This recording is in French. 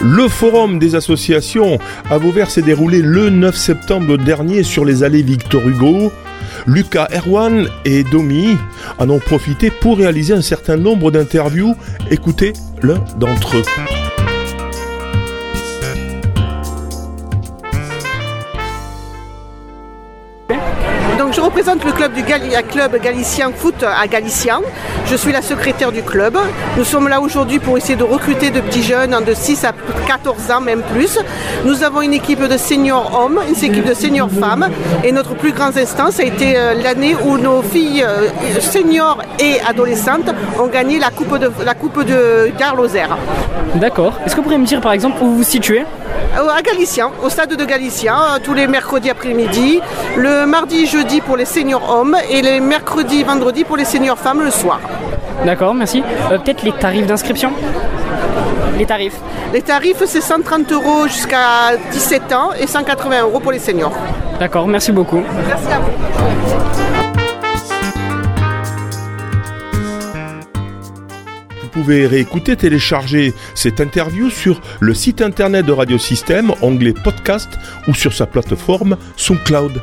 Le forum des associations à Vauvert s'est déroulé le 9 septembre dernier sur les allées Victor Hugo. Lucas Erwan et Domi en ont profité pour réaliser un certain nombre d'interviews. Écoutez l'un d'entre eux. Je représente le club du club galicien foot à Galicien. Je suis la secrétaire du club. Nous sommes là aujourd'hui pour essayer de recruter de petits jeunes de 6 à 14 ans, même plus. Nous avons une équipe de seniors hommes, une équipe de seniors femmes. Et notre plus grand instant, ça a été euh, l'année où nos filles euh, seniors et adolescentes ont gagné la Coupe de, la coupe de D'accord. Est-ce que vous pourriez me dire par exemple où vous vous situez? Euh, à Galicien, au stade de Galicien, tous les mercredis après-midi, le mardi, jeudi pour les seniors hommes et les mercredis, vendredis pour les seniors femmes le soir. D'accord, merci. Euh, peut-être les tarifs d'inscription? Les tarifs Les tarifs, c'est 130 euros jusqu'à 17 ans et 180 euros pour les seniors. D'accord, merci beaucoup. Merci à vous. Vous pouvez réécouter, télécharger cette interview sur le site internet de Radiosystème, onglet podcast ou sur sa plateforme SoundCloud.